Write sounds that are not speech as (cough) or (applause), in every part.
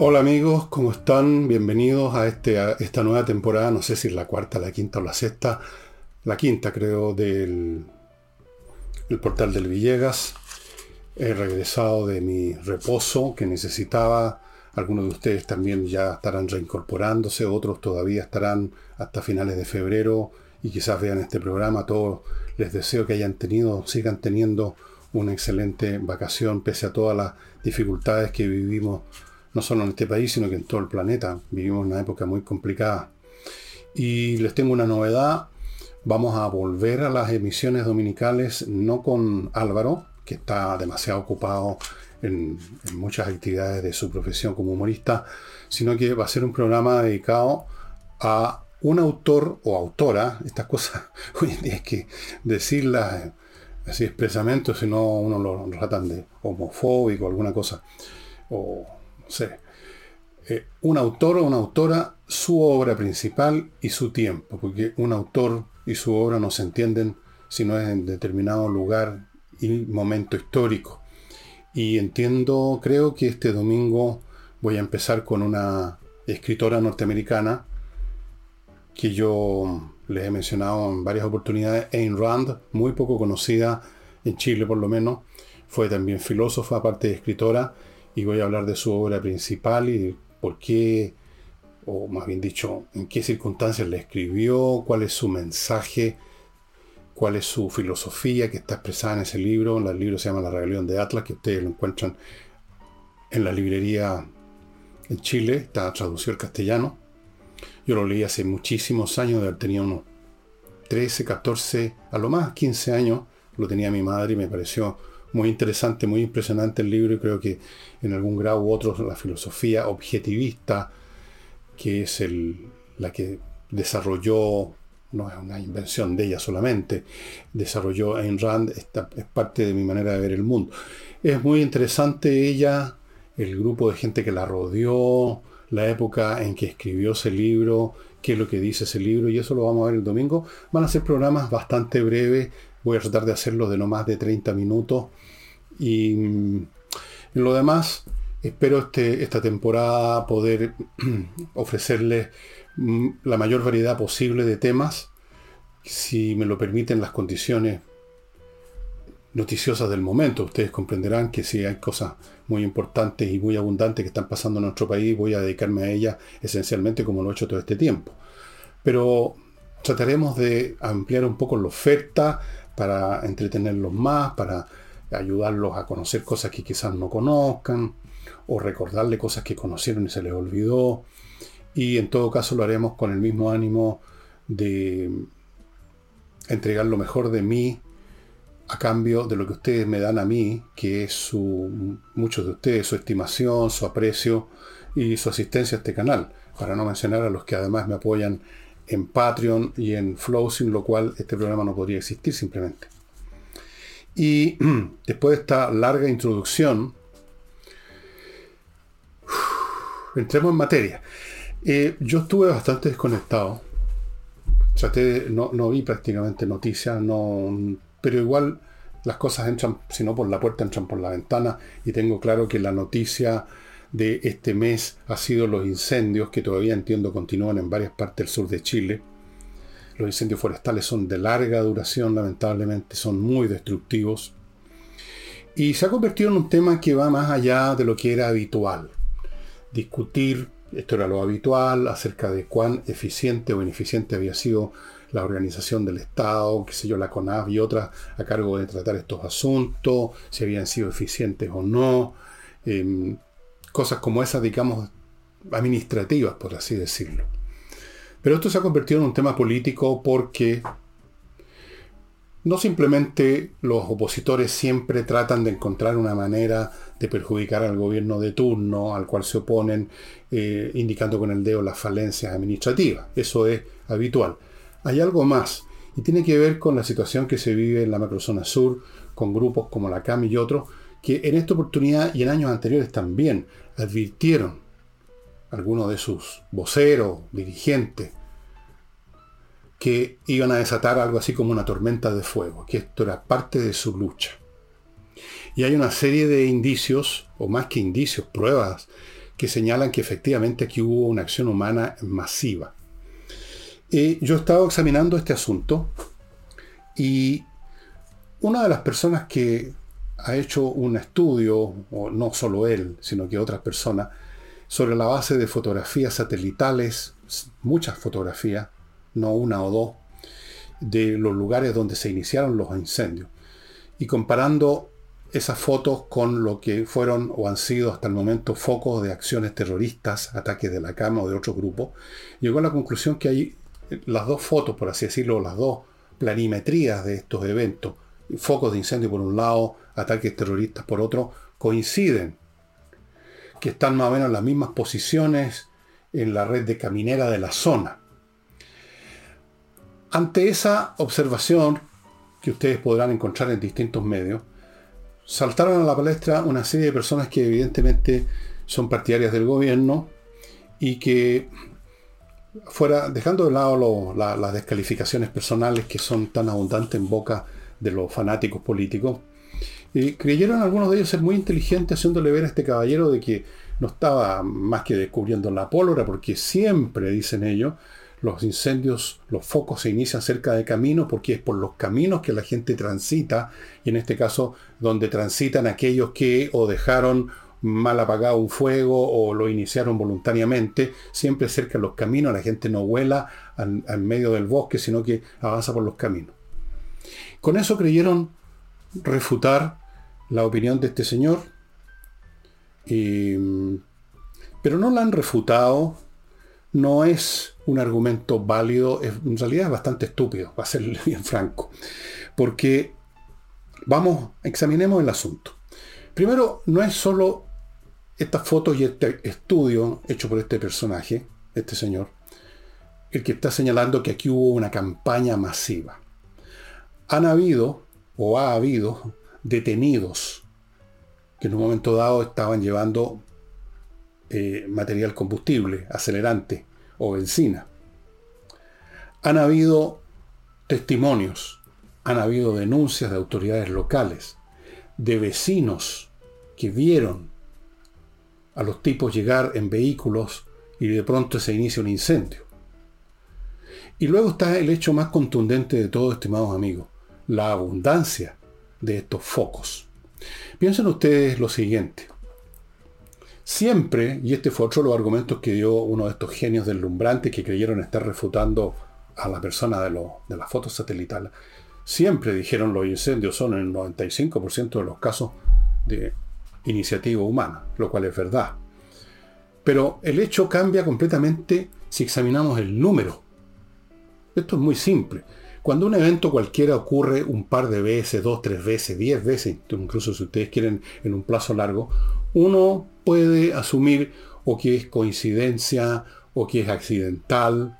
Hola amigos, ¿cómo están? Bienvenidos a, este, esta nueva temporada, no sé si es la cuarta, la quinta o la sexta, la quinta creo, del el portal del Villegas. He regresado de mi reposo que necesitaba. Algunos de ustedes también ya estarán reincorporándose, otros todavía estarán hasta finales de febrero y quizás vean este programa. todos les deseo que hayan tenido, sigan teniendo una excelente vacación pese a todas las dificultades que vivimos no solo en este país, sino que en todo el planeta. Vivimos una época muy complicada. Y les tengo una novedad. Vamos a volver a las emisiones dominicales, no con Álvaro, que está demasiado ocupado en, muchas actividades de su profesión como humorista, sino que va a ser un programa dedicado a un autor o autora, estas cosas (laughs) hoy en día hay que decirlas así expresamente, si no uno lo tratan de homofóbico alguna cosa, o eh, un autor o una autora, su obra principal y su tiempo, porque un autor y su obra no se entienden si no es en determinado lugar y momento histórico. Y entiendo, creo que este domingo voy a empezar con una escritora norteamericana que yo les he mencionado en varias oportunidades, Ayn Rand, muy poco conocida en Chile por lo menos, fue también filósofa, aparte de escritora, y voy a hablar de su obra principal y por qué, o más bien dicho, en qué circunstancias la escribió, cuál es su mensaje, cuál es su filosofía que está expresada en ese libro. El libro se llama La Rebelión de Atlas, que ustedes lo encuentran en la librería en Chile, está traducido al castellano. Yo lo leí hace muchísimos años, tenido unos 13, 14, a lo más 15 años, lo tenía mi madre y me pareció muy interesante, muy impresionante el libro y creo que en algún grado u otro la filosofía objetivista, que es el, la que desarrolló, no es una invención de ella solamente, desarrolló Ayn Rand, esta, es parte de mi manera de ver el mundo. Es muy interesante ella, el grupo de gente que la rodeó, la época en que escribió ese libro, qué es lo que dice ese libro, y eso lo vamos a ver el domingo. Van a ser programas bastante breves, voy a tratar de hacerlo de no más de 30 minutos y mm, lo demás, espero este, esta temporada poder (clears throat) ofrecerles mm, la mayor variedad posible de temas, si me lo permiten las condiciones noticiosas del momento. Ustedes comprenderán que si hay cosas muy importantes y muy abundantes que están pasando en nuestro país, voy a dedicarme a ellas esencialmente como lo he hecho todo este tiempo. Pero trataremos de ampliar un poco la oferta para entretenerlos más, para ayudarlos a conocer cosas que quizás no conozcan, o recordarle cosas que conocieron y se les olvidó. Y en todo caso lo haremos con el mismo ánimo de entregar lo mejor de mí a cambio de lo que ustedes me dan a mí, que es su, muchos de ustedes, su estimación, su aprecio y su asistencia a este canal, para no mencionar a los que además me apoyan en Patreon y en Flow, sin lo cual este programa no podría existir simplemente. Y (clears throat) después de esta larga introducción, (sighs) entremos en materia. Eh, yo estuve bastante desconectado. Traté no, no vi prácticamente noticias, no, pero igual las cosas entran, si no por la puerta, entran por la ventana. Y tengo claro que la noticia de este mes ha sido los incendios, que todavía entiendo continúan en varias partes del sur de Chile. Los incendios forestales son de larga duración, lamentablemente, son muy destructivos. Y se ha convertido en un tema que va más allá de lo que era habitual. Discutir, esto era lo habitual, acerca de cuán eficiente o ineficiente había sido la organización del Estado, qué sé yo, la CONAF y otras a cargo de tratar estos asuntos, si habían sido eficientes o no. Em, cosas como esas, digamos, administrativas, por así decirlo. Pero esto se ha convertido en un tema político porque no simplemente los opositores siempre tratan de encontrar una manera de perjudicar al gobierno de turno al cual se oponen, eh, indicando con el dedo las falencias administrativas. Eso es habitual. Hay algo más, y tiene que ver con la situación que se vive en la macrozona sur, con grupos como la CAM y otros, que en esta oportunidad y en años anteriores también advirtieron algunos de sus voceros, dirigentes, que iban a desatar algo así como una tormenta de fuego, que esto era parte de su lucha. Y hay una serie de indicios, o más que indicios, pruebas, que señalan que efectivamente aquí hubo una acción humana masiva. Eh, yo he estado examinando este asunto y una de las personas que ha hecho un estudio, o no solo él, sino que otras personas, sobre la base de fotografías satelitales, muchas fotografías, no una o dos, de los lugares donde se iniciaron los incendios. Y comparando esas fotos con lo que fueron o han sido hasta el momento focos de acciones terroristas, ataques de la cama o de otro grupo, llegó a la conclusión que hay las dos fotos, por así decirlo, las dos planimetrías de estos eventos, focos de incendio por un lado, ataques terroristas por otro, coinciden, que están más o menos en las mismas posiciones en la red de caminera de la zona. Ante esa observación, que ustedes podrán encontrar en distintos medios, saltaron a la palestra una serie de personas que evidentemente son partidarias del gobierno y que fuera, dejando de lado las descalificaciones personales que son tan abundantes en boca de los fanáticos políticos, y creyeron algunos de ellos ser muy inteligentes haciéndole ver a este caballero de que no estaba más que descubriendo la pólvora, porque siempre, dicen ellos, los incendios, los focos se inician cerca de caminos porque es por los caminos que la gente transita y en este caso donde transitan aquellos que o dejaron mal apagado un fuego o lo iniciaron voluntariamente, siempre cerca de los caminos, la gente no vuela en medio del bosque, sino que avanza por los caminos. Con eso creyeron refutar la opinión de este señor, pero no la han refutado, no es un argumento válido, en realidad es bastante estúpido, va a ser (laughs) bien franco, porque vamos, examinemos el asunto. Primero, no es solo estas fotos y este estudio hecho por este personaje, este señor, el que está señalando que aquí hubo una campaña masiva. Han habido o ha habido detenidos que en un momento dado estaban llevando eh, material combustible, acelerante o benzina. Han habido testimonios, han habido denuncias de autoridades locales, de vecinos que vieron a los tipos llegar en vehículos y de pronto se inicia un incendio. Y luego está el hecho más contundente de todo, estimados amigos, la abundancia de estos focos. Piensen ustedes lo siguiente. Siempre, y este fue otro de los argumentos que dio uno de estos genios deslumbrantes que creyeron estar refutando a la persona de, de las fotos satelitales, siempre dijeron los incendios son el 95% de los casos de iniciativa humana, lo cual es verdad. Pero el hecho cambia completamente si examinamos el número. Esto es muy simple. Cuando un evento cualquiera ocurre un par de veces, dos, tres veces, diez veces, incluso si ustedes quieren en un plazo largo, uno puede asumir o que es coincidencia, o que es accidental,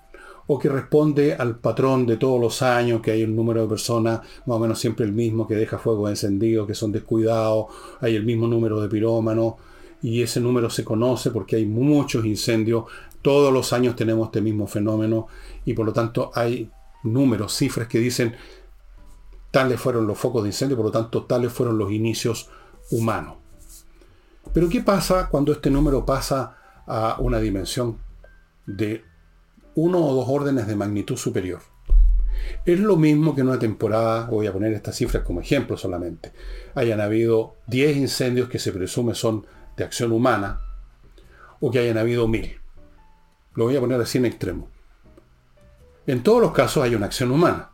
o que responde al patrón de todos los años, que hay un número de personas más o menos siempre el mismo, que deja fuego encendido, que son descuidados, hay el mismo número de pirómanos, y ese número se conoce porque hay muchos incendios, todos los años tenemos este mismo fenómeno, y por lo tanto hay números, cifras que dicen tales fueron los focos de incendio, por lo tanto tales fueron los inicios humanos. Pero ¿qué pasa cuando este número pasa a una dimensión de uno o dos órdenes de magnitud superior. Es lo mismo que en una temporada, voy a poner estas cifras como ejemplo solamente, hayan habido 10 incendios que se presume son de acción humana, o que hayan habido mil. Lo voy a poner así en extremo. En todos los casos hay una acción humana.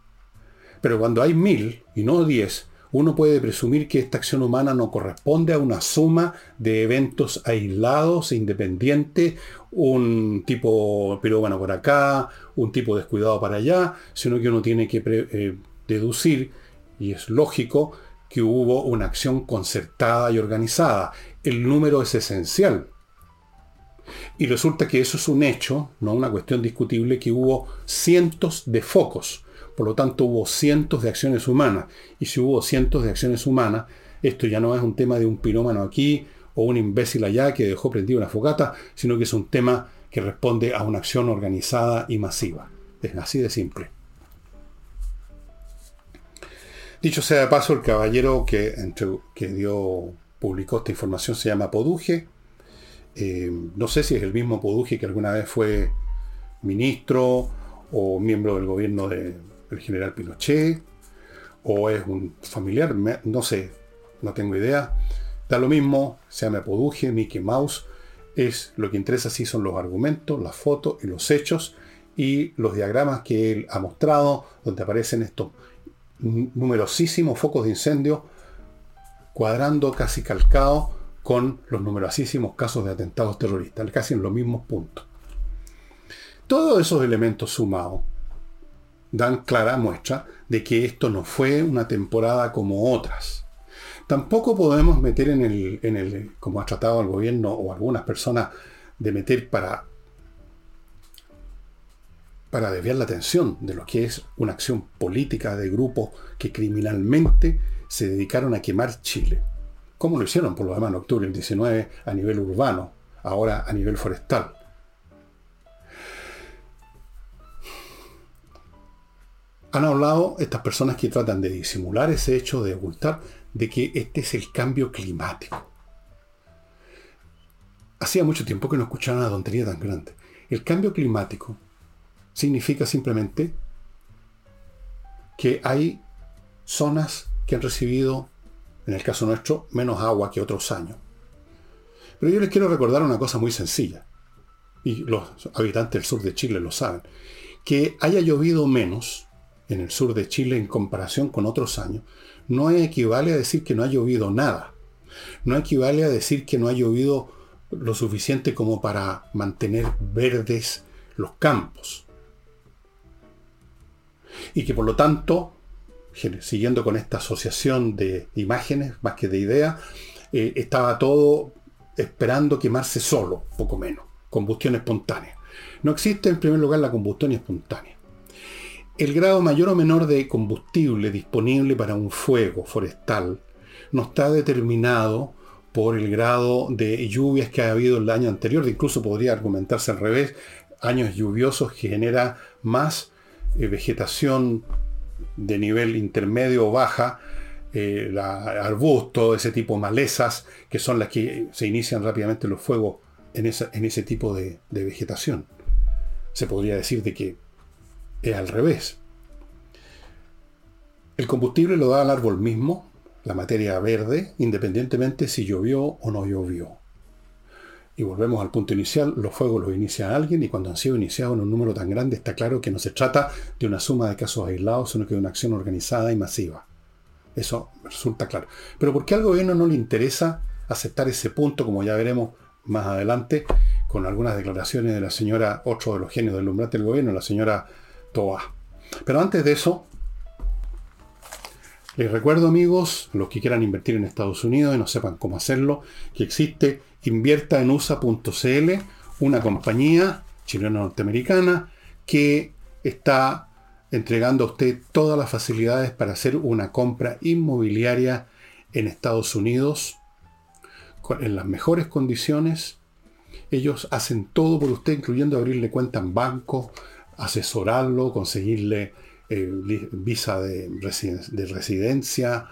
Pero cuando hay mil y no diez, uno puede presumir que esta acción humana no corresponde a una suma de eventos aislados e independientes, un tipo pirómano por acá, un tipo descuidado para allá, sino que uno tiene que eh, deducir, y es lógico, que hubo una acción concertada y organizada. El número es esencial. Y resulta que eso es un hecho, no una cuestión discutible, que hubo cientos de focos por lo tanto, hubo cientos de acciones humanas. Y si hubo cientos de acciones humanas, esto ya no es un tema de un pirómano aquí o un imbécil allá que dejó prendida una fogata, sino que es un tema que responde a una acción organizada y masiva. Es así de simple. Dicho sea de paso, el caballero que, que dio, publicó esta información se llama Poduje Eh, no sé si es el mismo Poduje que alguna vez fue ministro o miembro del gobierno del general Pinochet, o es un familiar, no sé, no tengo idea. Da lo mismo, se llama Poduje, Mickey Mouse, es lo que interesa sí son los argumentos, las fotos y los hechos y los diagramas que él ha mostrado, donde aparecen estos numerosísimos focos de incendio cuadrando casi calcados con los numerosísimos casos de atentados terroristas, casi en los mismos puntos. Todos esos elementos sumados dan clara muestra de que esto no fue una temporada como otras. Tampoco podemos meter en el, en el como ha tratado el gobierno o algunas personas, de meter para, para desviar la atención de lo que es una acción política de grupos que criminalmente se dedicaron a quemar Chile. Como lo hicieron por lo demás en octubre del 19 a nivel urbano, ahora a nivel forestal. Han hablado estas personas que tratan de disimular ese hecho, de ocultar, de que este es el cambio climático. Hacía mucho tiempo que no escuchaba una tontería tan grande. El cambio climático significa simplemente que hay zonas que han recibido, en el caso nuestro, menos agua que otros años. Pero yo les quiero recordar una cosa muy sencilla, y los habitantes del sur de Chile lo saben, que haya llovido menos en el sur de Chile en comparación con otros años, no equivale a decir que no ha llovido nada. No equivale a decir que no ha llovido lo suficiente como para mantener verdes los campos. Y que por lo tanto, siguiendo con esta asociación de imágenes más que de ideas, eh, estaba todo esperando quemarse solo, poco menos, combustión espontánea. No existe en primer lugar la combustión espontánea el grado mayor o menor de combustible disponible para un fuego forestal no está determinado por el grado de lluvias que ha habido el año anterior, incluso podría argumentarse al revés, años lluviosos genera más eh, vegetación de nivel intermedio o baja, eh, la, arbusto, ese tipo de malezas, que son las que se inician rápidamente los fuegos en, en ese tipo de, de vegetación. Se podría decir de que es al revés. El combustible lo da al árbol mismo, la materia verde, independientemente si llovió o no llovió. Y volvemos al punto inicial, los fuegos los inicia alguien y cuando han sido iniciados en un número tan grande está claro que no se trata de una suma de casos aislados, sino que de una acción organizada y masiva. Eso resulta claro. Pero ¿por qué al gobierno no le interesa aceptar ese punto, como ya veremos más adelante, con algunas declaraciones de la señora, otro de los genios del umbrante del gobierno, la señora pero antes de eso, les recuerdo amigos, los que quieran invertir en Estados Unidos y no sepan cómo hacerlo, que existe inviertaenusa.cl, una compañía chilena norteamericana que está entregando a usted todas las facilidades para hacer una compra inmobiliaria en Estados Unidos en las mejores condiciones. Ellos hacen todo por usted, incluyendo abrirle cuenta en banco, asesorarlo, conseguirle eh, visa de, residencia,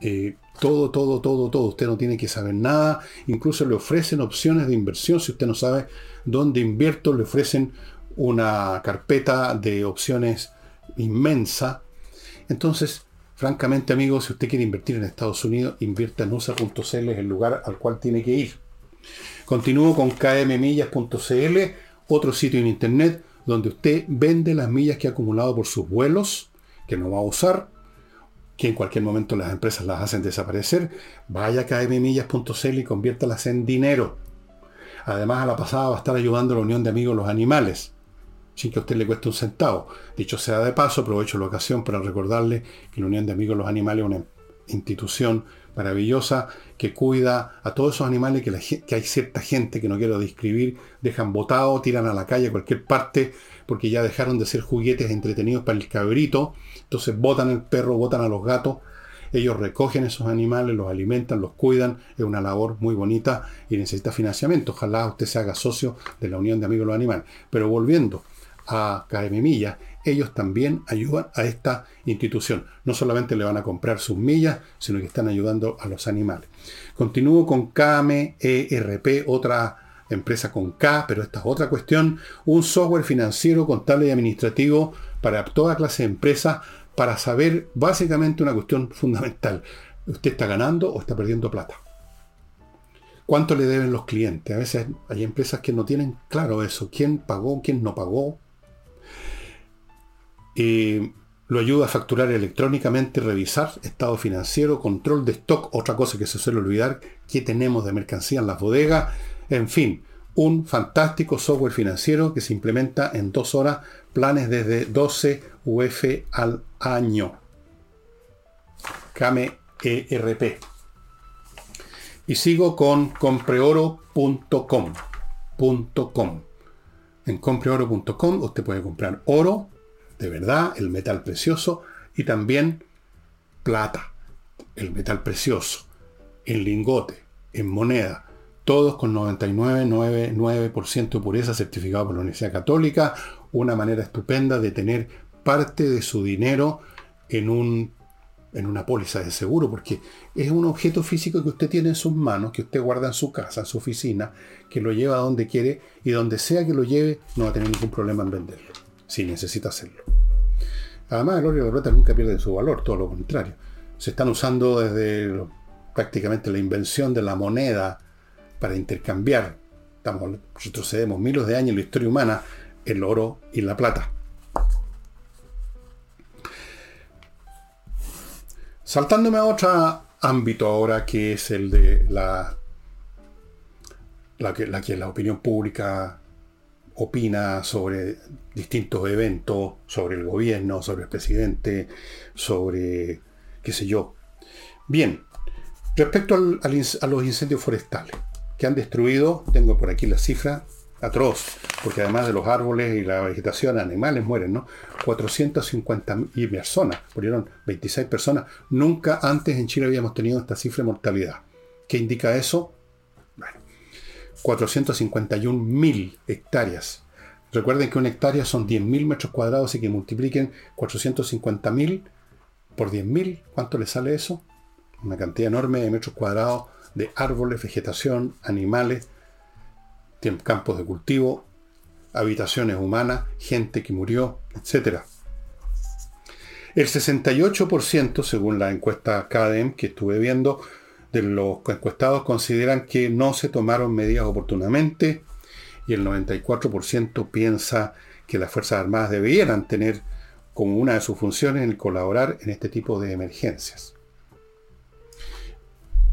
eh, todo, todo, todo, todo. Usted no tiene que saber nada. Incluso le ofrecen opciones de inversión. Si usted no sabe dónde invierto, le ofrecen una carpeta de opciones inmensa. Entonces, francamente, amigos, si usted quiere invertir en Estados Unidos, invierta en USA.cl, es el lugar al cual tiene que ir. Continúo con kmmillas.cl, otro sitio en internet donde usted vende las millas que ha acumulado por sus vuelos, que no va a usar, que en cualquier momento las empresas las hacen desaparecer, vaya a kmmillas.cl y conviértalas en dinero. Además, a la pasada va a estar ayudando a la Unión de Amigos los Animales, sin que a usted le cueste un centavo. Dicho sea de paso, aprovecho la ocasión para recordarle que la Unión de Amigos los Animales es una institución maravillosa que cuida a todos esos animales que, hay cierta gente que no quiero describir, dejan botados, tiran a la calle a cualquier parte porque ya dejaron de ser juguetes entretenidos para el cabrito, entonces botan el perro, botan a los gatos, ellos recogen esos animales, los alimentan, los cuidan, es una labor muy bonita y necesita financiamiento. Ojalá usted se haga socio de la Unión de Amigos de los Animales. Pero volviendo a KM Millas, ellos también ayudan a esta institución. No solamente le van a comprar sus millas, sino que están ayudando a los animales. Continúo con KMERP, otra empresa con K, pero esta es otra cuestión, un software financiero, contable y administrativo para toda clase de empresas, para saber básicamente una cuestión fundamental. ¿Usted está ganando o está perdiendo plata? ¿Cuánto le deben los clientes? A veces hay empresas que no tienen claro eso. ¿Quién pagó? ¿Quién no pagó? Lo ayuda a facturar electrónicamente, revisar estado financiero, control de stock, otra cosa que se suele olvidar, qué tenemos de mercancía en las bodegas, en fin, un fantástico software financiero que se implementa en dos horas, planes desde 12 UF al año. Kame ERP. Y sigo con compreoro.com. En compreoro.com usted puede comprar oro, de verdad, el metal precioso, y también plata, el metal precioso, en lingote, en moneda, todos con 99,99% de pureza certificado por la Universidad Católica, una manera estupenda de tener parte de su dinero en, un, en una póliza de seguro, porque es un objeto físico que usted tiene en sus manos, que usted guarda en su casa, en su oficina, que lo lleva a donde quiere y donde sea que lo lleve no va a tener ningún problema en venderlo, si necesita hacerlo. Además, el oro y la plata nunca pierden su valor, todo lo contrario. Se están usando desde prácticamente la invención de la moneda para intercambiar. Retrocedemos miles de años en la historia humana, el oro y la plata. Saltándome a otro ámbito ahora, que es el de la, la que la opinión pública opina sobre distintos eventos, sobre el gobierno, sobre el presidente, sobre qué sé yo. Bien, respecto a los incendios forestales que han destruido, tengo por aquí la cifra atroz, porque además de los árboles y la vegetación, animales mueren, ¿no? 450 y personas, murieron 26 personas. Nunca antes en Chile habíamos tenido esta cifra de mortalidad. ¿Qué indica eso? Bueno, 451.000 hectáreas. Recuerden que una hectárea son 10.000 metros cuadrados y que multipliquen 450.000 por 10.000, ¿cuánto le sale eso? Una cantidad enorme de metros cuadrados de árboles, vegetación, animales, campos de cultivo, habitaciones humanas, gente que murió, etc. El 68%, según la encuesta CADEM que estuve viendo, de los encuestados consideran que no se tomaron medidas oportunamente y el 94% piensa que las Fuerzas Armadas debieran tener como una de sus funciones el colaborar en este tipo de emergencias.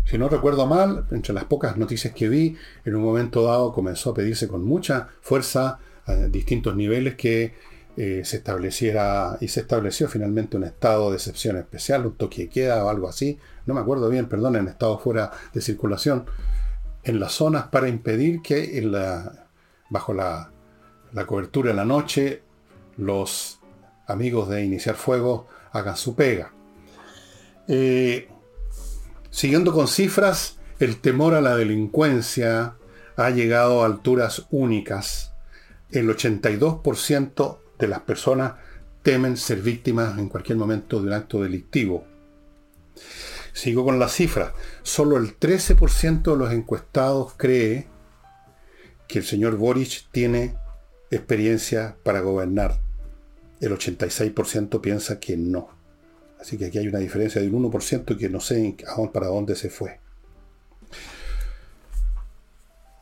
Si no recuerdo mal, entre las pocas noticias que vi, en un momento dado comenzó a pedirse con mucha fuerza a distintos niveles que eh, se estableciera y se estableció finalmente un estado de excepción especial, un toque de queda o algo así, no me acuerdo bien, perdón, en estado fuera de circulación, en las zonas para impedir que bajo la, cobertura de la noche los amigos de iniciar fuego hagan su pega. Eh, Siguiendo con cifras, el temor a la delincuencia ha llegado a alturas únicas. El 82% de las personas temen ser víctimas en cualquier momento de un acto delictivo. Sigo con las cifras. Solo el 13% de los encuestados cree que el señor Boric tiene experiencia para gobernar. El 86% piensa que no. Así que aquí hay una diferencia de un 1% que no sé para dónde se fue.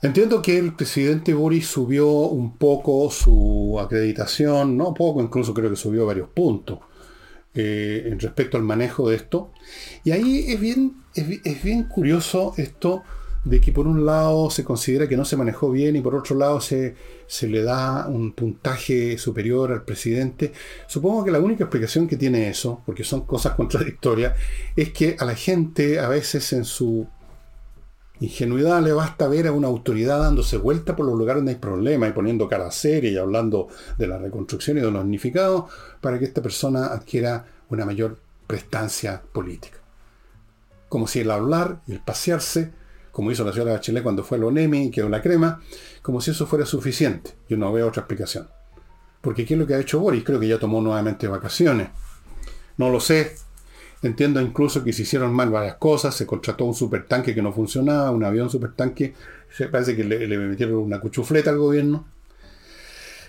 Entiendo que el presidente Boris subió un poco su acreditación, no poco, incluso creo que subió varios puntos eh, respecto al manejo de esto. Y ahí es bien, es bien curioso esto de que por un lado se considera que no se manejó bien y por otro lado se, se le da un puntaje superior al presidente. Supongo que la única explicación que tiene eso, porque son cosas (laughs) contradictorias, es que a la gente a veces en su ingenuidad le basta ver a una autoridad dándose vuelta por los lugares donde hay problemas y poniendo cara seria y hablando de la reconstrucción y de los unificados para que esta persona adquiera una mayor prestancia política. Como si el hablar y el pasearse como hizo la señora Bachelet cuando fue a ONEMI y quedó la crema, como si eso fuera suficiente. Yo no veo otra explicación. Porque ¿qué es lo que ha hecho Boris? Creo que ya tomó nuevamente vacaciones. No lo sé. Entiendo incluso que se hicieron mal varias cosas, se contrató un supertanque que no funcionaba, un avión supertanque, se parece que le, metieron una cuchufleta al gobierno.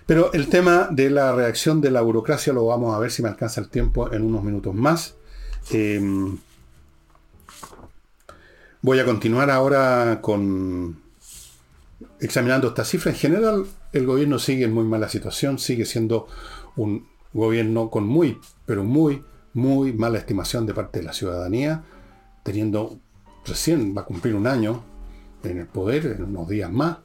Pero el tema de la reacción de la burocracia lo vamos a ver si me alcanza el tiempo en unos minutos más. Em, voy a continuar ahora con examinando esta cifra. En general, el gobierno sigue en muy mala situación, sigue siendo un gobierno con muy, pero muy muy mala estimación de parte de la ciudadanía, teniendo recién va a cumplir un año en el poder, en unos días más,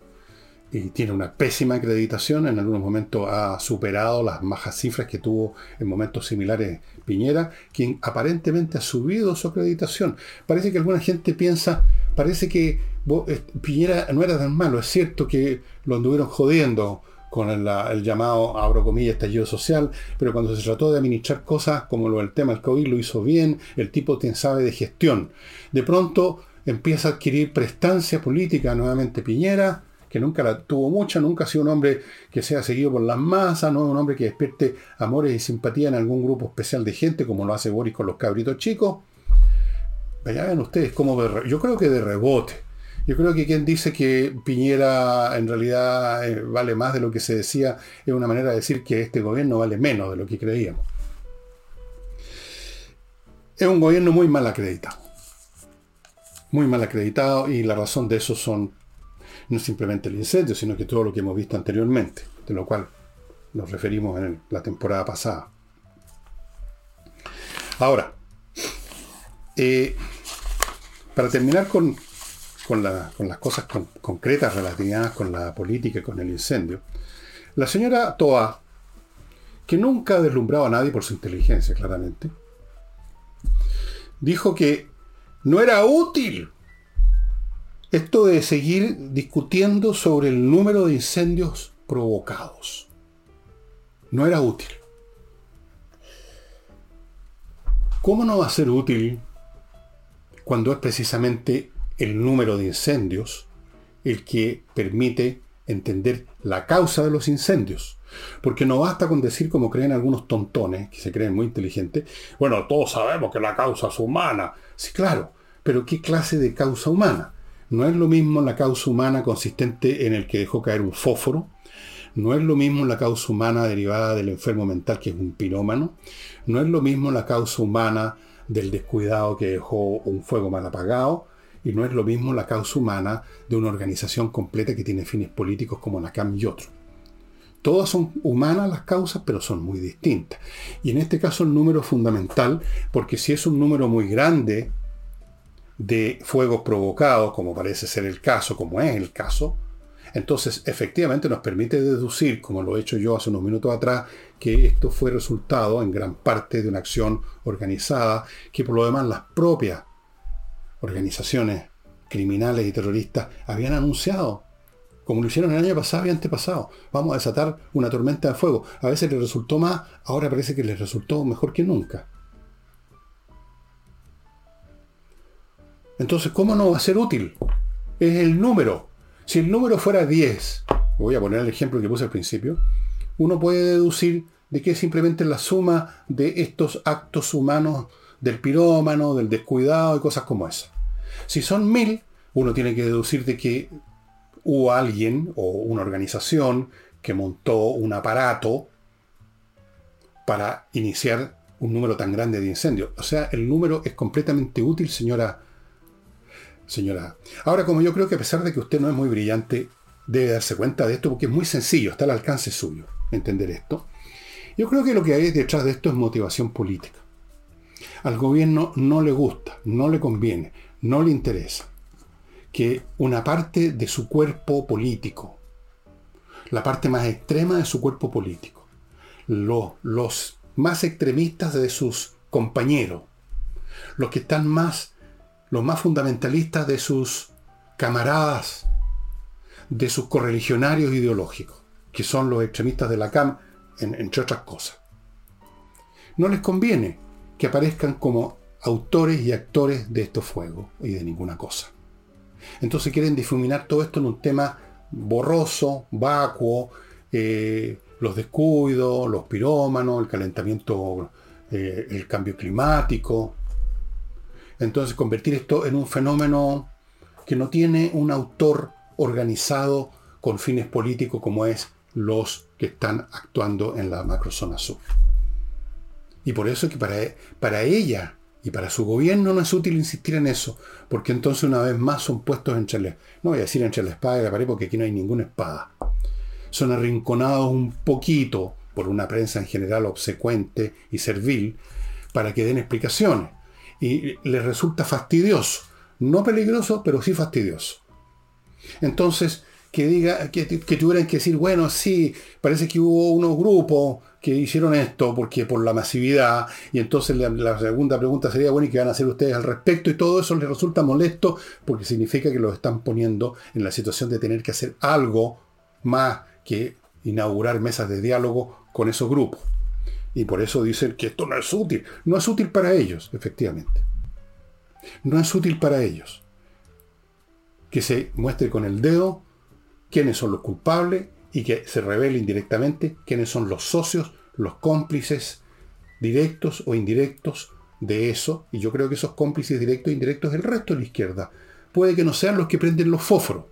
y tiene una pésima acreditación, en algunos momentos ha superado las bajas cifras que tuvo en momentos similares Piñera, quien aparentemente ha subido su acreditación. Parece que alguna gente piensa, parece que eh, Piñera no era tan malo, es cierto que lo anduvieron jodiendo, con el, llamado, abro comillas, estallido social, pero cuando se trató de administrar cosas como lo del tema del COVID lo hizo bien, el tipo sabe de gestión. De pronto empieza a adquirir prestancia política nuevamente Piñera, que nunca la tuvo mucha, nunca ha sido un hombre que sea seguido por las masas, no es un hombre que despierte amores y simpatía en algún grupo especial de gente, como lo hace Boris con los cabritos chicos. Vean ustedes cómo yo creo que de rebote. Yo creo que quien dice que Piñera en realidad eh, vale más de lo que se decía es una manera de decir que este gobierno vale menos de lo que creíamos. Es un gobierno muy mal acreditado. Muy mal acreditado y la razón de eso son no simplemente el incendio, sino que todo lo que hemos visto anteriormente, de lo cual nos referimos en la temporada pasada. Ahora, eh, para terminar con, con, las cosas concretas relacionadas con la política y con el incendio, la señora Toa, que nunca ha deslumbrado a nadie por su inteligencia, claramente, dijo que no era útil esto de seguir discutiendo sobre el número de incendios provocados. No era útil. ¿Cómo no va a ser útil cuando es precisamente el número de incendios el que permite entender la causa de los incendios. Porque no basta con decir, como creen algunos tontones, que se creen muy inteligentes, bueno, todos sabemos que la causa es humana. Sí, claro, pero ¿qué clase de causa humana? No es lo mismo la causa humana consistente en el que dejó caer un fósforo, no es lo mismo la causa humana derivada del enfermo mental que es un pirómano, no es lo mismo la causa humana del descuidado que dejó un fuego mal apagado, y no es lo mismo la causa humana de una organización completa que tiene fines políticos como la CAM y otro. Todas son humanas las causas, pero son muy distintas. Y en este caso el número fundamental, porque si es un número muy grande de fuegos provocados, como parece ser el caso, como es el caso, entonces efectivamente nos permite deducir, como lo he hecho yo hace unos minutos atrás, que esto fue resultado en gran parte de una acción organizada, que por lo demás las propias organizaciones criminales y terroristas habían anunciado, como lo hicieron el año pasado y antepasado, vamos a desatar una tormenta de fuego. A veces les resultó más, ahora parece que les resultó mejor que nunca. Entonces, ¿cómo no va a ser útil? Es el número. Si el número fuera 10, voy a poner el ejemplo que puse al principio, uno puede deducir de que simplemente la suma de estos actos humanos del pirómano, del descuidado y cosas como esas. Si son mil, uno tiene que deducir de que hubo alguien o una organización que montó un aparato para iniciar un número tan grande de incendios. O sea, el número es completamente útil, señora. Señora. Ahora, como yo creo que a pesar de que usted no es muy brillante, debe darse cuenta de esto porque es muy sencillo, está al alcance suyo entender esto. Yo creo que lo que hay detrás de esto es motivación política. Al gobierno no le gusta, no le conviene, no le interesa que una parte de su cuerpo político, la parte más extrema de su cuerpo político, los más extremistas de sus compañeros, los que están más, los más fundamentalistas de sus camaradas, de sus correligionarios ideológicos, que son los extremistas de la CAM, entre otras cosas. No les conviene que aparezcan como autores y actores de estos fuegos y de ninguna cosa. Entonces quieren difuminar todo esto en un tema borroso, vacuo, eh, los descuidos, los pirómanos, el calentamiento, eh, el cambio climático. Entonces convertir esto en un fenómeno que no tiene un autor organizado con fines políticos como es los que están actuando en la macrozona sur. Y por eso que para, para ella y para su gobierno no es útil insistir en eso, porque entonces una vez más son puestos entre la, no voy a decir entre la espada y la pared, porque aquí no hay ninguna espada. Son arrinconados un poquito por una prensa en general obsecuente y servil para que den explicaciones. Y les resulta fastidioso. No peligroso, pero sí fastidioso. Entonces, que diga, que, tuvieran que decir, bueno, sí, parece que hubo unos grupos que hicieron esto porque por la masividad, y entonces la, segunda pregunta sería, bueno, ¿y qué van a hacer ustedes al respecto? Y todo eso les resulta molesto porque significa que los están poniendo en la situación de tener que hacer algo más que inaugurar mesas de diálogo con esos grupos. Y por eso dicen que esto no es útil. No es útil para ellos, efectivamente. No es útil para ellos. Que se muestre con el dedo quiénes son los culpables y que se revele indirectamente quiénes son los socios, los cómplices directos o indirectos de eso. Y yo creo que esos cómplices directos e indirectos es el resto de la izquierda. Puede que no sean los que prenden los fósforos.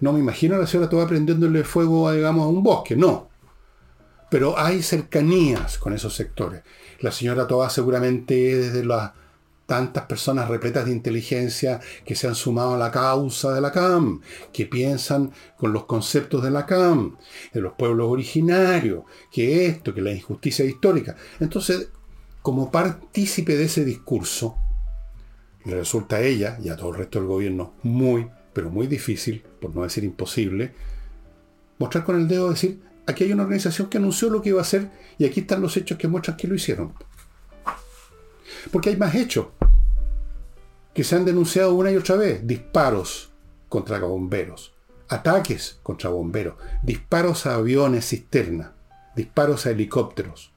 No me imagino a la señora Toba prendiéndole fuego, digamos, a un bosque, no. Pero hay cercanías con esos sectores. La señora Toba seguramente desde las tantas personas repletas de inteligencia que se han sumado a la causa de la CAM, que piensan con los conceptos de la CAM, de los pueblos originarios, que esto, que la injusticia histórica. Entonces, como partícipe de ese discurso, le resulta a ella y a todo el resto del gobierno muy, pero muy difícil, por no decir imposible, mostrar con el dedo, decir, aquí hay una organización que anunció lo que iba a hacer y aquí están los hechos que muestran que lo hicieron. Porque hay más hechos que se han denunciado una y otra vez. Disparos contra bomberos, ataques contra bomberos, disparos a aviones cisterna, disparos a helicópteros.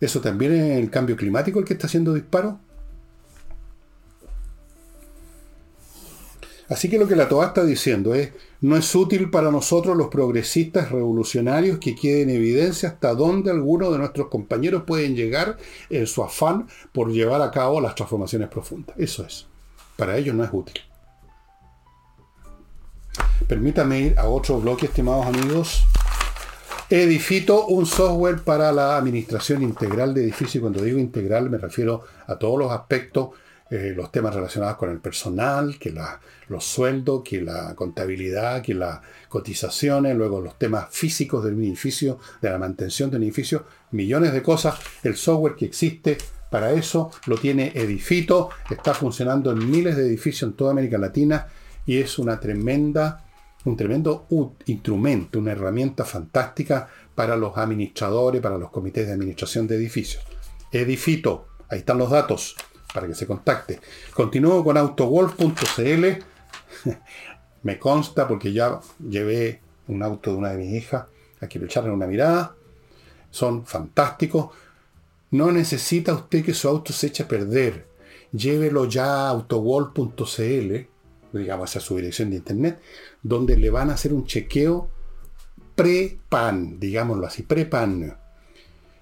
¿Eso también es el cambio climático el que está haciendo disparos? Así que lo que la TOA está diciendo es, no es útil para nosotros los progresistas revolucionarios que quede en evidencia hasta dónde algunos de nuestros compañeros pueden llegar en su afán por llevar a cabo las transformaciones profundas. Eso es. Para ellos no es útil. Permítame ir a otro bloque, estimados amigos. Edifito, un software para la administración integral de edificios. Cuando digo integral me refiero a todos los aspectos eh, los temas relacionados con el personal, que los sueldos, que la contabilidad, que las cotizaciones, luego los temas físicos del edificio, de la mantención del edificio, millones de cosas. El software que existe para eso lo tiene Edifito, está funcionando en miles de edificios en toda América Latina y es una tremenda, un tremendo instrumento, una herramienta fantástica para los administradores, para los comités de administración de edificios. Edifito, ahí están los datos para que se contacte. Continúo con autowolf.cl. (laughs) Me consta porque ya llevé un auto de una de mis hijas a que le echaran una mirada. Son fantásticos. No necesita usted que su auto se eche a perder. Llévelo ya a autowall.cl, digamos a su dirección de internet, donde le van a hacer un chequeo pre-pan, digámoslo así, pre-pan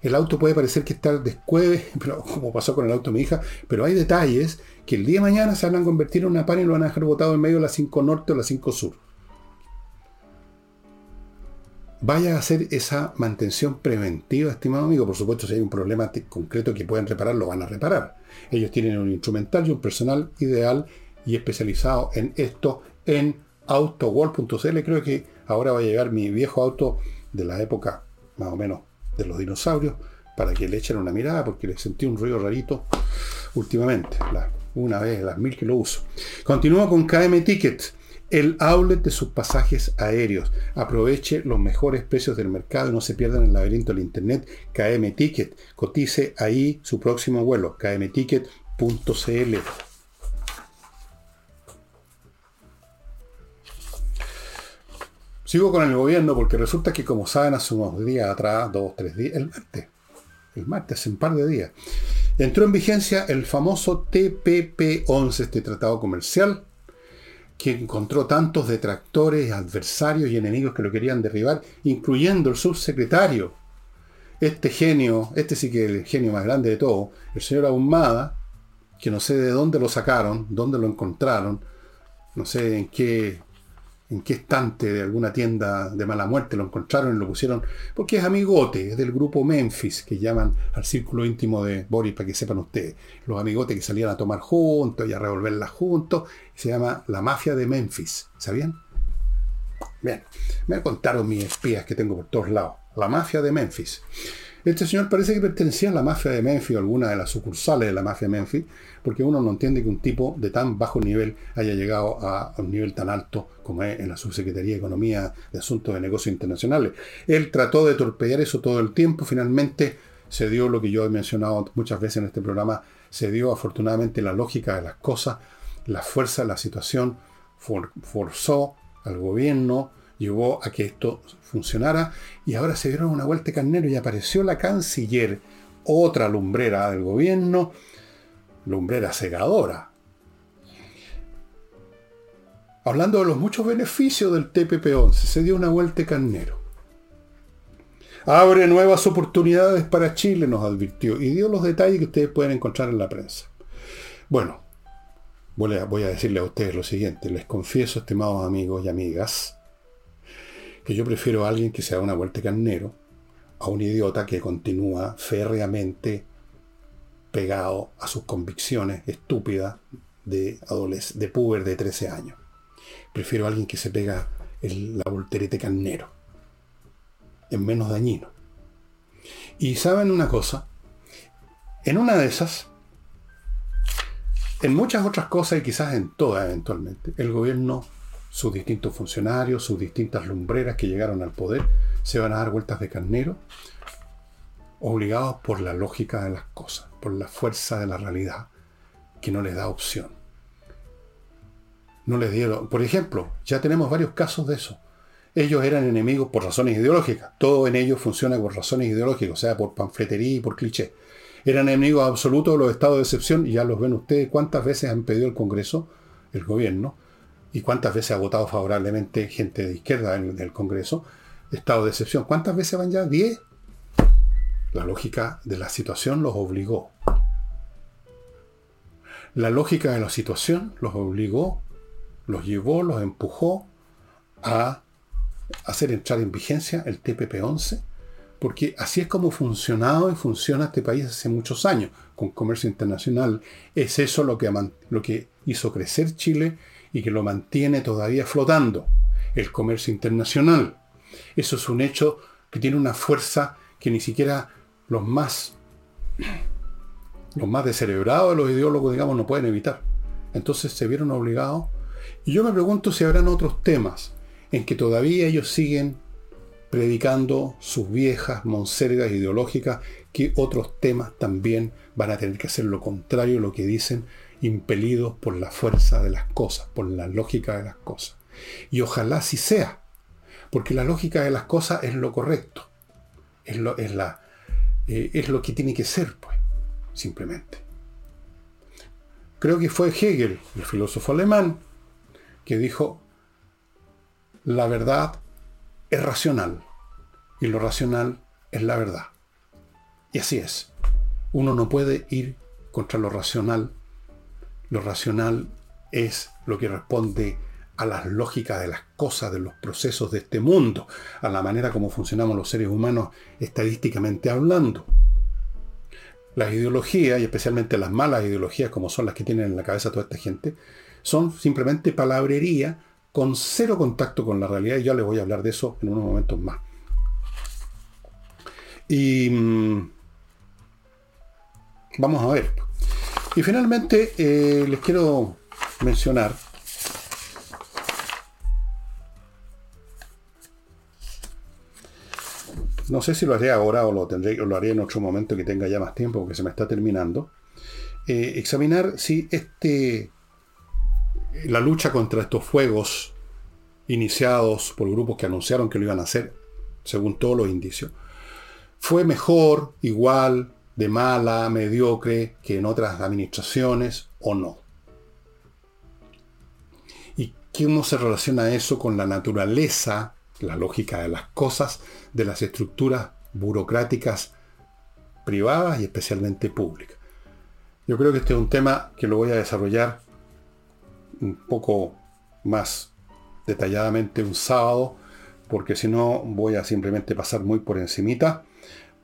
el auto puede parecer que está descueve, (laughs) pero, como pasó con el auto de mi hija, pero hay detalles que el día de mañana se van a convertir en una pan y lo van a dejar botado en medio de la 5 norte o la 5 sur. Vaya a hacer esa mantención preventiva, estimado amigo. Por supuesto, si hay un problema concreto que pueden reparar, lo van a reparar. Ellos tienen un instrumental y un personal ideal y especializado en esto en autowall.cl. Creo que ahora va a llegar mi viejo auto de la época más o menos de los dinosaurios para que le echen una mirada porque le sentí un ruido rarito últimamente, una vez las mil que lo uso. Continúo con KM Ticket, el outlet de sus pasajes aéreos. Aproveche los mejores precios del mercado y no se pierdan el laberinto del internet. KM Ticket, cotice ahí su próximo vuelo, kmticket.cl. Sigo con el gobierno porque resulta que, como saben, hace unos días atrás, dos, tres días, el martes, el martes, hace un par de días, entró en vigencia el famoso TPP-11, este tratado comercial, que encontró tantos detractores, adversarios y enemigos que lo querían derribar, incluyendo el subsecretario, este genio, este sí que es el genio más grande de todo, el señor Ahumada, que no sé de dónde lo sacaron, dónde lo encontraron, no sé en qué en qué estante de alguna tienda de mala muerte lo encontraron y lo pusieron, porque es amigote, es del grupo Memphis, que llaman al círculo íntimo de Boris, para que sepan ustedes, los amigotes que salían a tomar juntos y a revolverlas juntos, se llama la mafia de Memphis, ¿sabían? Bien, me contaron mis espías que tengo por todos lados, la mafia de Memphis. Este señor parece que pertenecía a la mafia de Memphis o alguna de las sucursales de la mafia de Memphis, porque uno no entiende que un tipo de tan bajo nivel haya llegado a un nivel tan alto como es en la Subsecretaría de Economía de Asuntos de Negocios Internacionales. Él trató de torpedear eso todo el tiempo, finalmente se dio lo que yo he mencionado muchas veces en este programa, se dio afortunadamente la lógica de las cosas, la fuerza de la situación forzó al gobierno, llevó a que esto funcionara y ahora se dieron una vuelta de carnero y apareció la canciller, otra lumbrera del gobierno, lumbrera segadora. Hablando de los muchos beneficios del TPP-11, se dio una vuelta carnero. Abre nuevas oportunidades para Chile, nos advirtió, y dio los detalles que ustedes pueden encontrar en la prensa. Bueno, voy a, decirle a ustedes lo siguiente, les confieso, estimados amigos y amigas, que yo prefiero a alguien que se haga una vuelta carnero a un idiota que continúa férreamente pegado a sus convicciones estúpidas de, de puber de 13 años. Prefiero a alguien que se pega el, la volterete carnero. Es menos dañino. Y saben una cosa, en una de esas, en muchas otras cosas y quizás en todas eventualmente, el gobierno sus distintos funcionarios, sus distintas lumbreras que llegaron al poder, se van a dar vueltas de carnero, obligados por la lógica de las cosas, por la fuerza de la realidad, que no les da opción. No les dieron, por ejemplo, ya tenemos varios casos de eso. Ellos eran enemigos por razones ideológicas. Todo en ellos funciona por razones ideológicas, o sea, por panfletería y por cliché. Eran enemigos absolutos de los estados de excepción, y ya los ven ustedes cuántas veces han pedido el Congreso, el gobierno, ¿Y cuántas veces ha votado favorablemente gente de izquierda en el Congreso? Estado de excepción. ¿Cuántas veces van ya? ¿Diez? La lógica de la situación los obligó. La lógica de la situación los obligó, los llevó, los empujó a hacer entrar en vigencia el TPP-11, porque así es como funcionado y funciona este país hace muchos años, con comercio internacional. Es eso lo que, lo que hizo crecer Chile y que lo mantiene todavía flotando, el comercio internacional. Eso es un hecho que tiene una fuerza que ni siquiera los más los más descerebrados de los ideólogos, digamos, no pueden evitar. Entonces se vieron obligados. Y yo me pregunto si habrán otros temas en que todavía ellos siguen predicando sus viejas monsergas ideológicas, que otros temas también van a tener que hacer lo contrario a lo que dicen impelidos por la fuerza de las cosas, por la lógica de las cosas. Y ojalá así sea, porque la lógica de las cosas es lo correcto, es lo, es la, eh, es lo que tiene que ser, pues, simplemente. Creo que fue Hegel, el filósofo alemán, que dijo, la verdad es racional y lo racional es la verdad. Y así es. Uno no puede ir contra lo racional lo racional es lo que responde a las lógicas de las cosas, de los procesos de este mundo, a la manera como funcionamos los seres humanos estadísticamente hablando. Las ideologías, y especialmente las malas ideologías como son las que tienen en la cabeza toda esta gente, son simplemente palabrería con cero contacto con la realidad, y ya les voy a hablar de eso en unos momentos más. Y mm, vamos a ver. Y finalmente eh, les quiero mencionar no sé si lo haré ahora o lo tendré o lo haré en otro momento que tenga ya más tiempo porque se me está terminando. Eh, examinar si este la lucha contra estos fuegos iniciados por grupos que anunciaron que lo iban a hacer, según todos los indicios, fue mejor, igual, de mala, mediocre que en otras administraciones o no. ¿Y cómo se relaciona eso con la naturaleza, la lógica de las cosas, de las estructuras burocráticas privadas y especialmente públicas? Yo creo que este es un tema que lo voy a desarrollar un poco más detalladamente un sábado, porque si no voy a simplemente pasar muy por encimita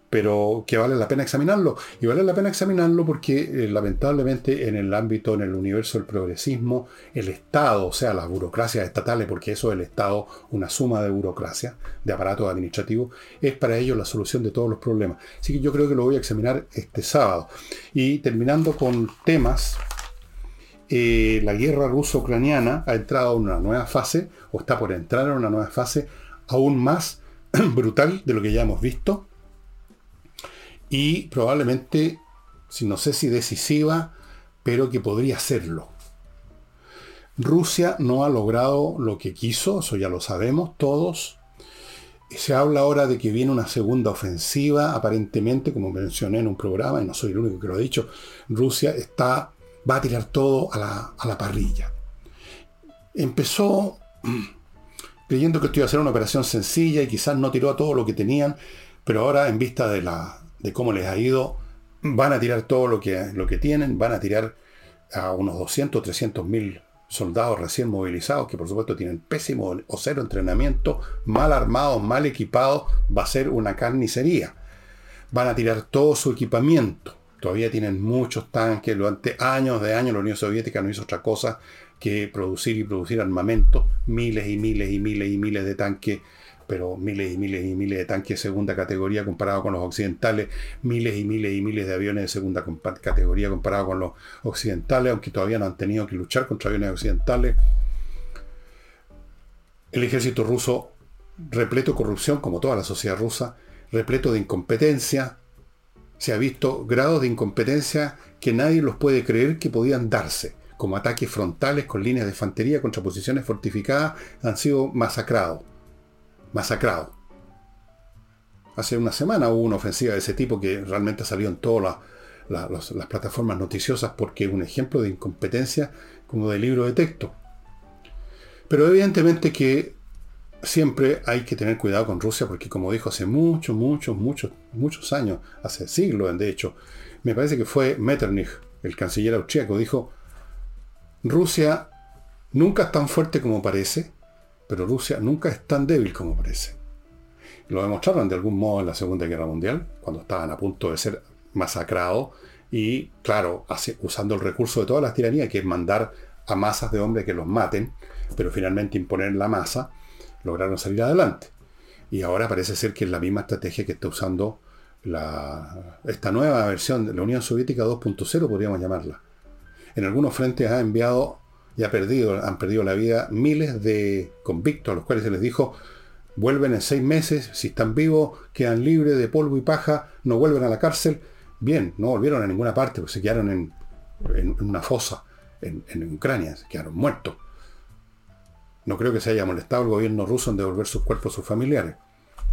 pero que vale la pena examinarlo. Y vale la pena examinarlo porque eh, lamentablemente en el ámbito, en el universo del progresismo, el Estado, o sea, las burocracias estatales, porque eso es el Estado, una suma de burocracia, de aparatos administrativos, es para ellos la solución de todos los problemas. Así que yo creo que lo voy a examinar este sábado. Y terminando con temas, eh, la guerra ruso-ucraniana ha entrado en una nueva fase, o está por entrar en una nueva fase, aún más (clears throat) brutal de lo que ya hemos visto y probablemente, si no sé si decisiva, pero que podría serlo. Rusia no ha logrado lo que quiso, eso ya lo sabemos todos. Se habla ahora de que viene una segunda ofensiva, aparentemente, como mencioné en un programa, y no soy el único que lo ha dicho, Rusia está, va a tirar todo a la, a la parrilla. Empezó creyendo que esto iba a ser una operación sencilla y quizás no tiró a todo lo que tenían, pero ahora en vista de la, de cómo les ha ido, van a tirar todo lo que, lo que tienen, van a tirar a unos 200, 300 mil soldados recién movilizados, que por supuesto tienen pésimo o cero entrenamiento, mal armados, mal equipados, va a ser una carnicería. Van a tirar todo su equipamiento. Todavía tienen muchos tanques. Durante años de años la Unión Soviética no hizo otra cosa que producir y producir armamento. Miles y miles y miles y miles de tanques pero miles y miles y miles de tanques de segunda categoría comparado con los occidentales, miles y miles y miles de aviones de segunda categoría comparado con los occidentales, aunque todavía no han tenido que luchar contra aviones occidentales. El ejército ruso, repleto de corrupción, como toda la sociedad rusa, repleto de incompetencia, se ha visto grados de incompetencia que nadie los puede creer que podían darse, como ataques frontales con líneas de infantería contra posiciones fortificadas, han sido masacrados masacrado. Hace una semana hubo una ofensiva de ese tipo que realmente salió en todas las, plataformas noticiosas porque es un ejemplo de incompetencia como de libro de texto. Pero evidentemente que siempre hay que tener cuidado con Rusia porque como dijo hace muchos, muchos, muchos, muchos años, hace siglos de hecho, me parece que fue Metternich, el canciller austríaco, dijo, Rusia nunca es tan fuerte como parece, pero Rusia nunca es tan débil como parece. Lo demostraron de algún modo en la Segunda Guerra Mundial, cuando estaban a punto de ser masacrados y, claro, usando el recurso de todas las tiranías, que es mandar a masas de hombres que los maten, pero finalmente imponer la masa, lograron salir adelante. Y ahora parece ser que es la misma estrategia que está usando esta nueva versión de la Unión Soviética 2.0, podríamos llamarla. En algunos frentes ha enviado y ha perdido, han perdido la vida miles de convictos a los cuales se les dijo, vuelven en seis meses, si están vivos, quedan libres de polvo y paja, no vuelven a la cárcel. Bien, no volvieron a ninguna parte, porque se quedaron en, una fosa en, en, Ucrania, se quedaron muertos. No creo que se haya molestado el gobierno ruso en devolver sus cuerpos a sus familiares.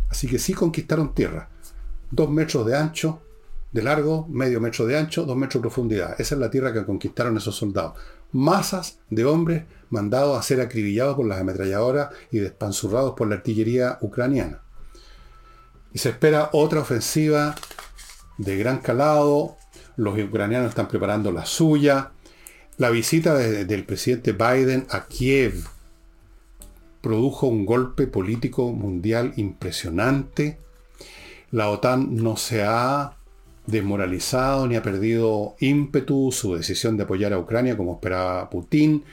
Así que sí conquistaron tierra. Dos metros de ancho, de largo, medio metro de ancho, dos metros de profundidad. Esa es la tierra que conquistaron esos soldados masas de hombres mandados a ser acribillados por las ametralladoras y despanzurrados por la artillería ucraniana. Y se espera otra ofensiva de gran calado. Los ucranianos están preparando la suya. La visita del presidente Biden a Kiev produjo un golpe político mundial impresionante. La OTAN no se ha desmoralizado ni ha perdido ímpetu su decisión de apoyar a Ucrania como esperaba Putin.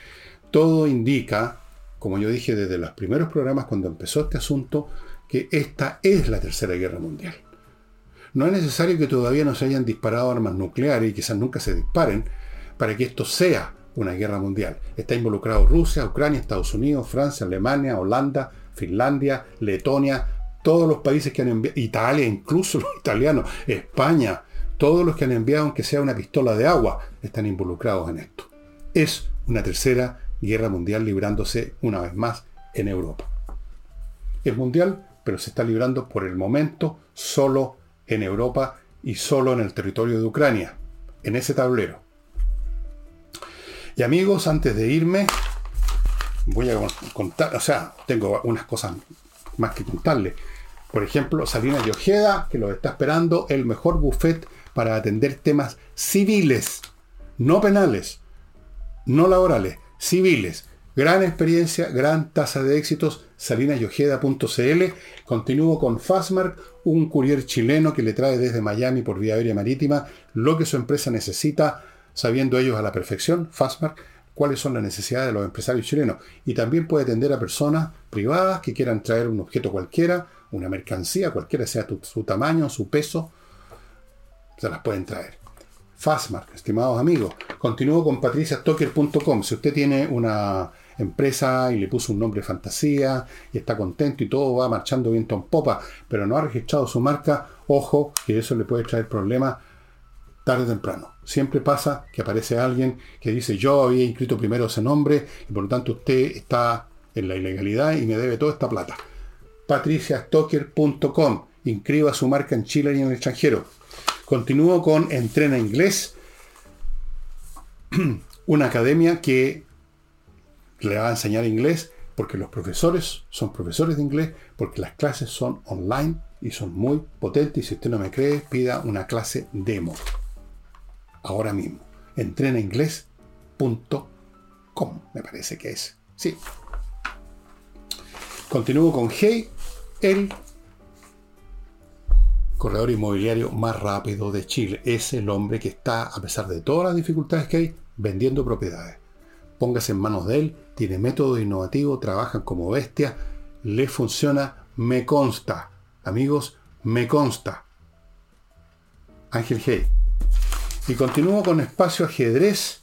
Todo indica, como yo dije desde los primeros programas cuando empezó este asunto, que esta es la tercera guerra mundial. No es necesario que todavía no se hayan disparado armas nucleares y quizás nunca se disparen para que esto sea una guerra mundial. Está involucrado Rusia, Ucrania, Estados Unidos, Francia, Alemania, Holanda, Finlandia, Letonia, todos los países que han enviado, Italia, incluso los italianos, España, todos los que han enviado, aunque sea una pistola de agua, están involucrados en esto. Es una tercera guerra mundial librándose una vez más en Europa. Es mundial, pero se está librando por el momento solo en Europa y solo en el territorio de Ucrania, en ese tablero. Y amigos, antes de irme, voy a contar, o sea, tengo unas cosas más que contarles. Por ejemplo, Salina de Ojeda, que lo está esperando el mejor buffet para atender temas civiles. no penales, no laborales, civiles. Gran experiencia, gran tasa de éxitos, salinasyojeda.cl. Continúo con Fastmark, un courier chileno que le trae desde Miami por vía aérea marítima lo que su empresa necesita, sabiendo ellos a la perfección, Fastmark, cuáles son las necesidades de los empresarios chilenos. Y también puede atender a personas privadas que quieran traer un objeto cualquiera, una mercancía, cualquiera sea su tamaño, su peso, se las pueden traer. Fastmark, estimados amigos. Continúo con patriciastocker.com. Si usted tiene una empresa y le puso un nombre fantasía y está contento y todo va marchando viento en popa, pero no ha registrado su marca, ojo, que eso le puede traer problemas tarde o temprano. Siempre pasa que aparece alguien que dice yo había inscrito primero ese nombre y por lo tanto usted está en la ilegalidad y me debe toda esta plata. patriciastocker.com. Inscriba su marca en Chile y en el extranjero. Continúo con Entrena Inglés, (clears throat) una academia que le va a enseñar inglés porque los profesores son profesores de inglés, porque las clases son online y son muy potentes. Y si usted no me cree, pida una clase demo. Ahora mismo. Entrenainglés.com, me parece que es. Sí. Continúo con Hey, el corredor inmobiliario más rápido de Chile. Es el hombre que está, a pesar de todas las dificultades que hay, vendiendo propiedades. Póngase en manos de él, tiene método innovativo, trabajan como bestia, le funciona, me consta. Amigos, me consta. Ángel G. Y continúo con Espacio Ajedrez,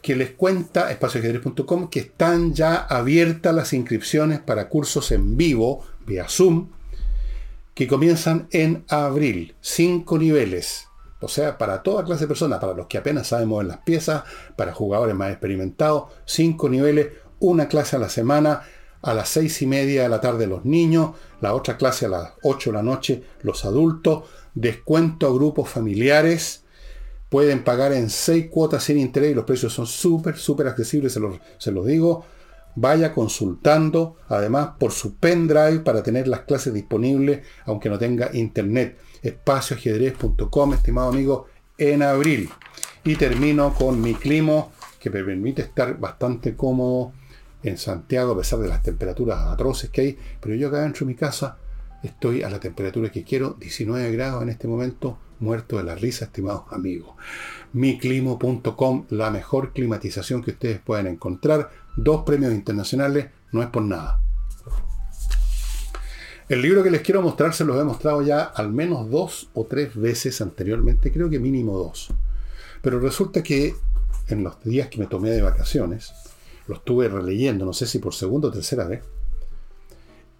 que les cuenta, espacioajedrez.com, que están ya abiertas las inscripciones para cursos en vivo, vía Zoom, que comienzan en abril. Cinco niveles. O sea, para toda clase de personas, para los que apenas saben mover las piezas, para jugadores más experimentados, cinco niveles, una clase a la semana, a las seis y media de la tarde los niños, la otra clase a las ocho de la noche los adultos, descuento a grupos familiares, pueden pagar en seis cuotas sin interés y los precios son súper, súper accesibles, se los, se los digo vaya consultando, además por su pendrive para tener las clases disponibles, aunque no tenga internet. Espacioajedrez.com, estimado amigo, en abril. Y termino con mi clima, que me permite estar bastante cómodo en Santiago, a pesar de las temperaturas atroces que hay. Pero yo acá dentro de mi casa estoy a la temperatura que quiero, 19 grados en este momento, muerto de la risa, estimados amigos. Miclimo.com, la mejor climatización que ustedes pueden encontrar dos premios internacionales, no es por nada. El libro que les quiero mostrar se los he mostrado ya al menos dos o tres veces anteriormente, creo que mínimo dos. Pero resulta que en los días que me tomé de vacaciones, lo estuve releyendo, no sé si por segunda o tercera vez,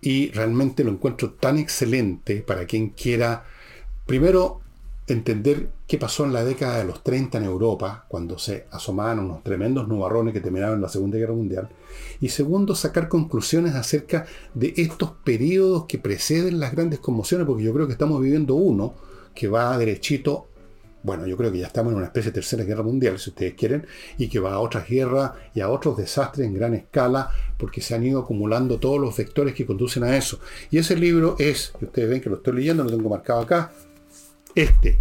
y realmente lo encuentro tan excelente para quien quiera, primero, entender qué pasó en la década de los 30 en Europa, cuando se asomaban unos tremendos nubarrones que terminaron la Segunda Guerra Mundial. Y segundo, sacar conclusiones acerca de estos periodos que preceden las grandes conmociones, porque yo creo que estamos viviendo uno que va derechito, bueno, yo creo que ya estamos en una especie de tercera guerra mundial, si ustedes quieren, y que va a otras guerras y a otros desastres en gran escala, porque se han ido acumulando todos los vectores que conducen a eso. Y ese libro es, ustedes ven que lo estoy leyendo, lo tengo marcado acá, este,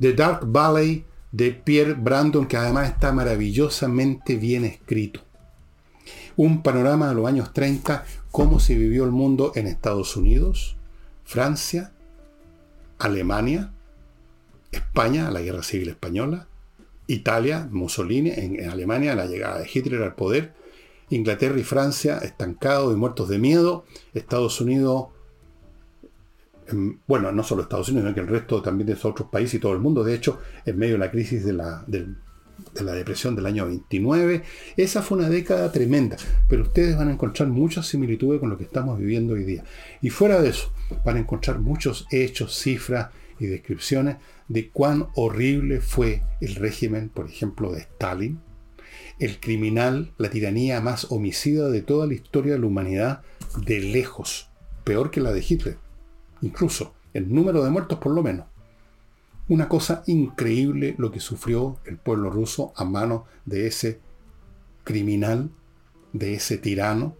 The Dark Valley de Pierre Brandon, que además está maravillosamente bien escrito. Un panorama de los años 30, cómo se vivió el mundo en Estados Unidos, Francia, Alemania, España, la Guerra Civil Española, Italia, Mussolini, en, Alemania, la llegada de Hitler al poder, Inglaterra y Francia estancados y muertos de miedo, Estados Unidos bueno, no solo Estados Unidos, sino que el resto también de otros países y todo el mundo, de hecho, en medio de la crisis de la, de, la depresión del año 29, esa fue una década tremenda, pero ustedes van a encontrar muchas similitudes con lo que estamos viviendo hoy día. Y fuera de eso, van a encontrar muchos hechos, cifras y descripciones de cuán horrible fue el régimen, por ejemplo, de Stalin, el criminal, la tiranía más homicida de toda la historia de la humanidad, de lejos, peor que la de Hitler incluso el número de muertos por lo menos. Una cosa increíble lo que sufrió el pueblo ruso a manos de ese criminal, de ese tirano,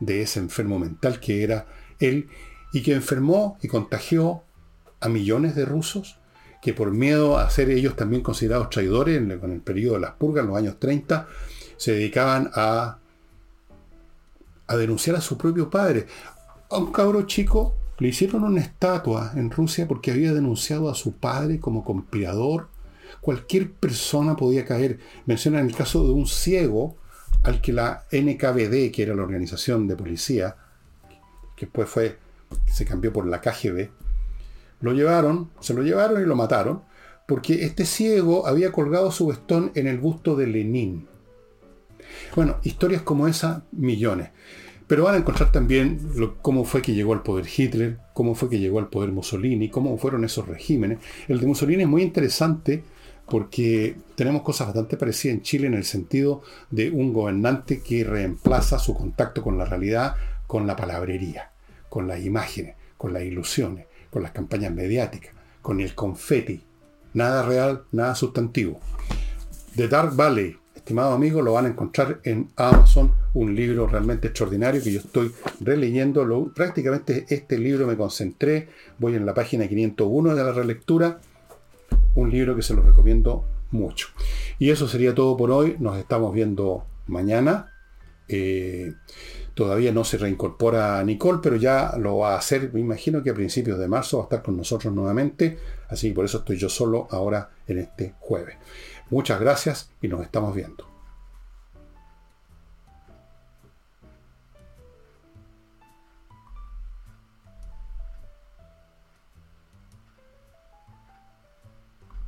de ese enfermo mental que era él y que enfermó y contagió a millones de rusos que por miedo a ser ellos también considerados traidores en el, periodo de las purgas, en los años 30, se dedicaban a, a denunciar a su propio padre. A un cabro chico le hicieron una estatua en Rusia porque había denunciado a su padre como conspirador. Cualquier persona podía caer. Mencionan el caso de un ciego al que la NKVD, que era la organización de policía, que después fue, se cambió por la KGB, lo llevaron, se lo llevaron y lo mataron, porque este ciego había colgado su vestón en el busto de Lenin. Bueno, historias como esa, millones. Pero van a encontrar también cómo fue que llegó al poder Hitler, cómo fue que llegó al poder Mussolini, cómo fueron esos regímenes. El de Mussolini es muy interesante porque tenemos cosas bastante parecidas en Chile en el sentido de un gobernante que reemplaza su contacto con la realidad con la palabrería, con las imágenes, con las ilusiones, con las campañas mediáticas, con el confeti. Nada real, nada sustantivo. The Dark Valley, estimado amigo, lo van a encontrar en Amazon, un libro realmente extraordinario que yo estoy releyendo. Prácticamente este libro me concentré, voy en la página 501 de la relectura, un libro que se lo recomiendo mucho. Y eso sería todo por hoy, nos estamos viendo mañana. Eh, Todavía no se reincorpora Nicole, pero ya lo va a hacer, me imagino que a principios de marzo va a estar con nosotros nuevamente. Así que por eso estoy yo solo ahora en este jueves. Muchas gracias y nos estamos viendo.